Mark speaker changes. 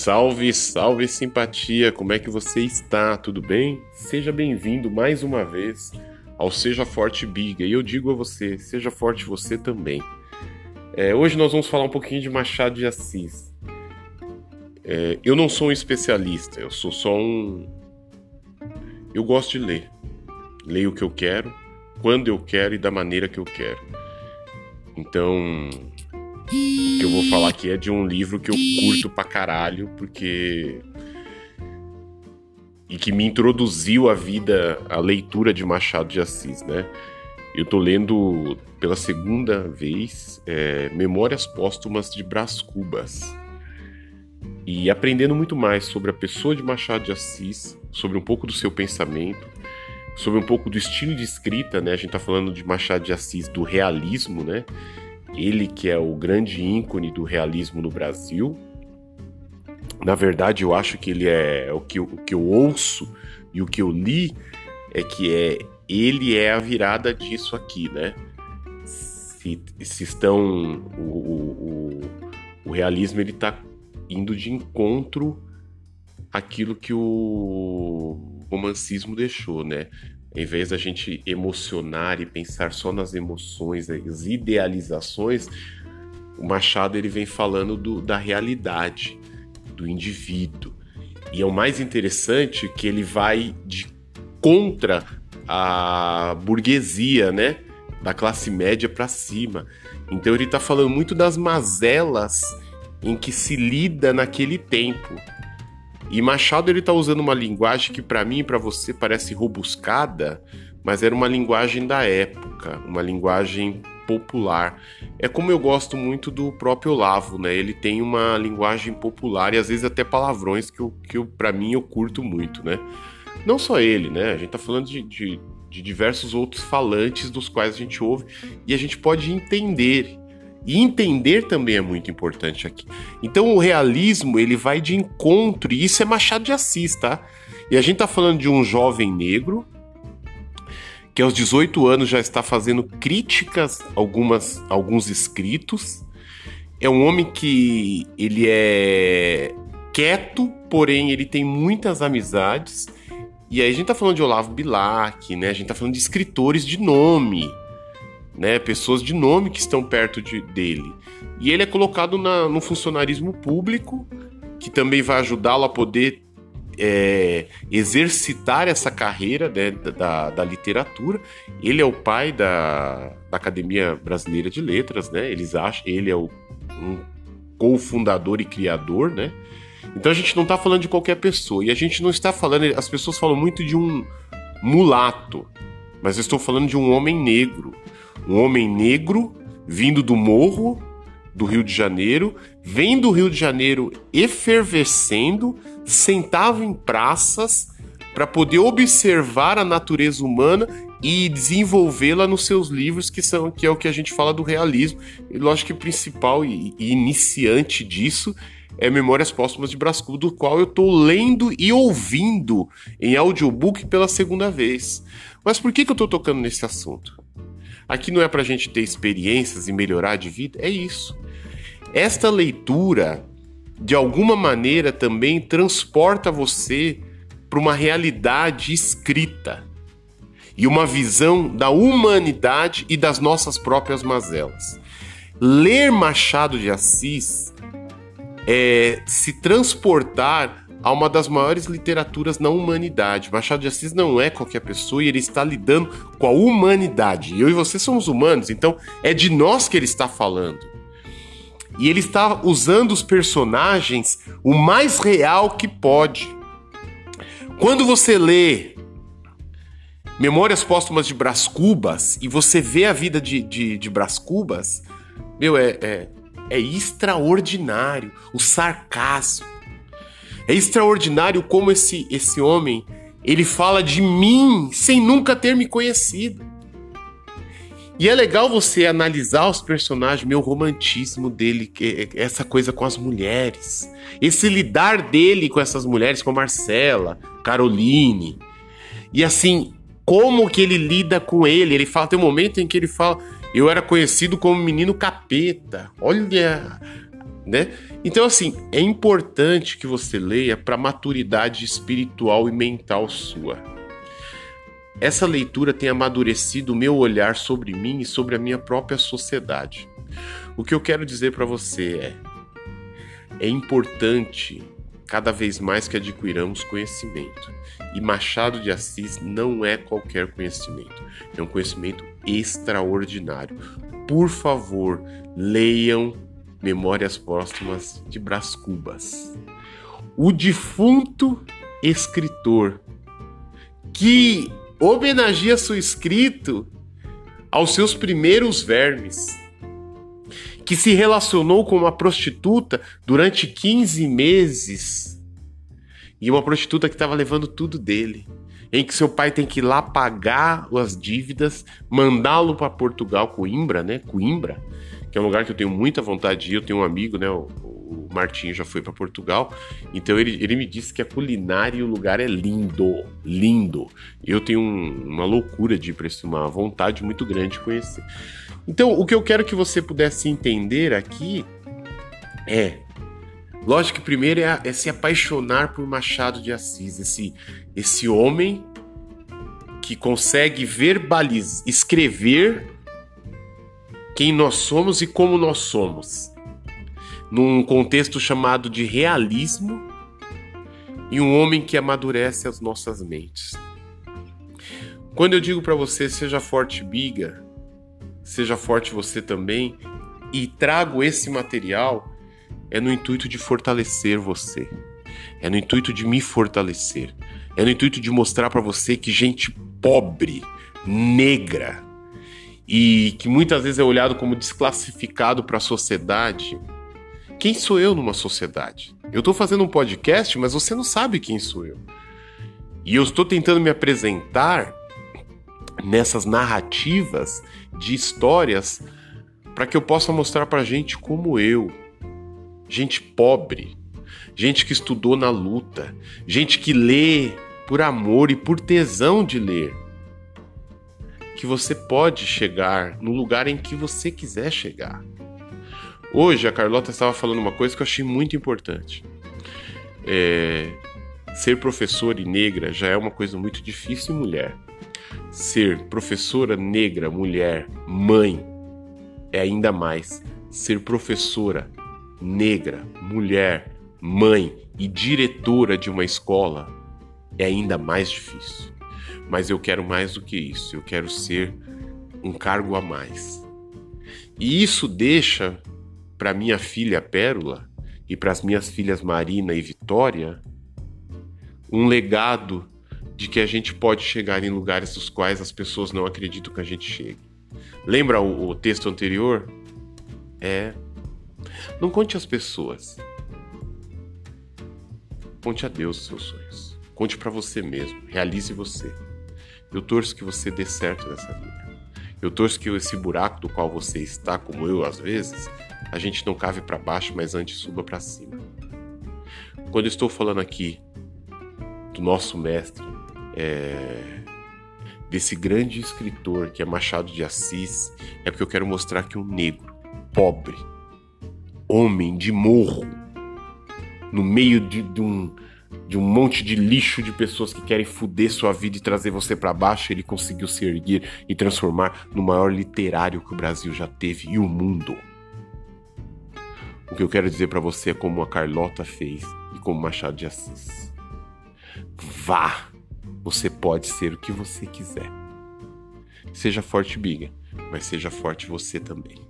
Speaker 1: Salve, salve simpatia, como é que você está? Tudo bem? Seja bem-vindo mais uma vez ao Seja Forte Biga. E eu digo a você, seja forte você também. É, hoje nós vamos falar um pouquinho de Machado de Assis. É, eu não sou um especialista, eu sou só um. Eu gosto de ler. Leio o que eu quero, quando eu quero e da maneira que eu quero. Então, o que eu vou falar aqui é de um livro que eu curto pra caralho, porque. E que me introduziu à vida, a leitura de Machado de Assis, né? Eu tô lendo pela segunda vez é, Memórias Póstumas de Brás Cubas. E aprendendo muito mais sobre a pessoa de Machado de Assis, sobre um pouco do seu pensamento, sobre um pouco do estilo de escrita, né? A gente tá falando de Machado de Assis, do realismo, né? Ele que é o grande ícone do realismo no Brasil. Na verdade, eu acho que ele é o que, eu, o que eu ouço e o que eu li é que é ele é a virada disso aqui, né? Se, se estão o, o, o realismo ele está indo de encontro àquilo que o romancismo deixou, né? Em vez da gente emocionar e pensar só nas emoções, nas idealizações, o Machado ele vem falando do, da realidade do indivíduo. E é o mais interessante que ele vai de contra a burguesia, né? Da classe média para cima. Então ele está falando muito das mazelas em que se lida naquele tempo. E Machado ele tá usando uma linguagem que para mim e para você parece robuscada, mas era uma linguagem da época, uma linguagem popular. É como eu gosto muito do próprio Olavo, né? Ele tem uma linguagem popular e às vezes até palavrões que, eu, que para mim eu curto muito, né? Não só ele, né? A gente tá falando de, de, de diversos outros falantes dos quais a gente ouve e a gente pode entender e entender também é muito importante aqui. Então o realismo, ele vai de encontro, e isso é Machado de Assis, tá? E a gente tá falando de um jovem negro que aos 18 anos já está fazendo críticas algumas alguns escritos. É um homem que ele é quieto, porém ele tem muitas amizades. E aí a gente tá falando de Olavo Bilac, né? A gente tá falando de escritores de nome né, pessoas de nome que estão perto de, dele. E ele é colocado na, no funcionarismo público, que também vai ajudá-lo a poder é, exercitar essa carreira né, da, da, literatura. Ele é o pai da, da, Academia Brasileira de Letras, né? Eles acham, ele é o, um cofundador e criador, né? Então a gente não está falando de qualquer pessoa. E a gente não está falando. As pessoas falam muito de um mulato, mas eu estou falando de um homem negro um homem negro vindo do morro do Rio de Janeiro, vem do Rio de Janeiro efervescendo, sentava em praças para poder observar a natureza humana e desenvolvê-la nos seus livros, que são que é o que a gente fala do realismo. E lógico que o principal e, e iniciante disso é Memórias Póstumas de Brascu, do qual eu estou lendo e ouvindo em audiobook pela segunda vez. Mas por que, que eu estou tocando nesse assunto? Aqui não é para a gente ter experiências e melhorar de vida, é isso. Esta leitura, de alguma maneira, também transporta você para uma realidade escrita e uma visão da humanidade e das nossas próprias mazelas. Ler Machado de Assis é se transportar a uma das maiores literaturas na humanidade. Machado de Assis não é qualquer pessoa e ele está lidando com a humanidade. Eu e você somos humanos, então é de nós que ele está falando. E ele está usando os personagens o mais real que pode. Quando você lê Memórias Póstumas de Brás Cubas e você vê a vida de, de, de Brás Cubas, meu, é, é, é extraordinário. O sarcasmo, é extraordinário como esse, esse homem ele fala de mim sem nunca ter me conhecido. E é legal você analisar os personagens, meu romantismo dele, essa coisa com as mulheres, esse lidar dele com essas mulheres, com Marcela, Caroline. E assim, como que ele lida com ele? Ele fala, tem um momento em que ele fala, eu era conhecido como menino capeta. Olha né? Então, assim, é importante que você leia para maturidade espiritual e mental sua. Essa leitura tem amadurecido o meu olhar sobre mim e sobre a minha própria sociedade. O que eu quero dizer para você é: é importante cada vez mais que adquiramos conhecimento. E Machado de Assis não é qualquer conhecimento, é um conhecimento extraordinário. Por favor, leiam Memórias Póstumas de Brás Cubas. O defunto escritor que homenageia seu escrito aos seus primeiros vermes, que se relacionou com uma prostituta durante 15 meses e uma prostituta que estava levando tudo dele, em que seu pai tem que ir lá pagar as dívidas, mandá-lo para Portugal, Coimbra, né? Coimbra, que é um lugar que eu tenho muita vontade de ir. Eu tenho um amigo, né? O, o Martinho já foi para Portugal, então ele, ele me disse que a culinária e o lugar é lindo, lindo. Eu tenho um, uma loucura de ir para isso, uma vontade muito grande de conhecer. Então, o que eu quero que você pudesse entender aqui é Lógico que primeiro é, é, se apaixonar por Machado de Assis, esse, esse homem que consegue verbalizar, escrever quem nós somos e como nós somos, num contexto chamado de realismo, e um homem que amadurece as nossas mentes. Quando eu digo para você, seja forte, biga, seja forte você também, e trago esse material, é no intuito de fortalecer você, é no intuito de me fortalecer, é no intuito de mostrar para você que gente pobre, negra, e que muitas vezes é olhado como desclassificado para a sociedade. Quem sou eu numa sociedade? Eu estou fazendo um podcast, mas você não sabe quem sou eu. E eu estou tentando me apresentar nessas narrativas de histórias para que eu possa mostrar para gente como eu, gente pobre, gente que estudou na luta, gente que lê por amor e por tesão de ler que você pode chegar no lugar em que você quiser chegar. Hoje a Carlota estava falando uma coisa que eu achei muito importante. É, ser professora e negra já é uma coisa muito difícil em mulher. Ser professora negra, mulher, mãe, é ainda mais. Ser professora negra, mulher, mãe e diretora de uma escola é ainda mais difícil. Mas eu quero mais do que isso, eu quero ser um cargo a mais. E isso deixa para minha filha Pérola e para as minhas filhas Marina e Vitória um legado de que a gente pode chegar em lugares dos quais as pessoas não acreditam que a gente chegue. Lembra o, o texto anterior? É. Não conte às pessoas. Conte a Deus os seus sonhos. Conte para você mesmo. Realize você. Eu torço que você dê certo nessa vida. Eu torço que esse buraco do qual você está, como eu às vezes, a gente não cave para baixo, mas antes suba para cima. Quando eu estou falando aqui do nosso mestre, é, desse grande escritor que é Machado de Assis, é porque eu quero mostrar que um negro, pobre, homem de morro, no meio de, de um de um monte de lixo de pessoas que querem fuder sua vida e trazer você para baixo, ele conseguiu se erguer e transformar no maior literário que o Brasil já teve e o mundo. O que eu quero dizer para você é como a Carlota fez e como Machado de Assis. Vá! Você pode ser o que você quiser. Seja forte, biga, mas seja forte você também.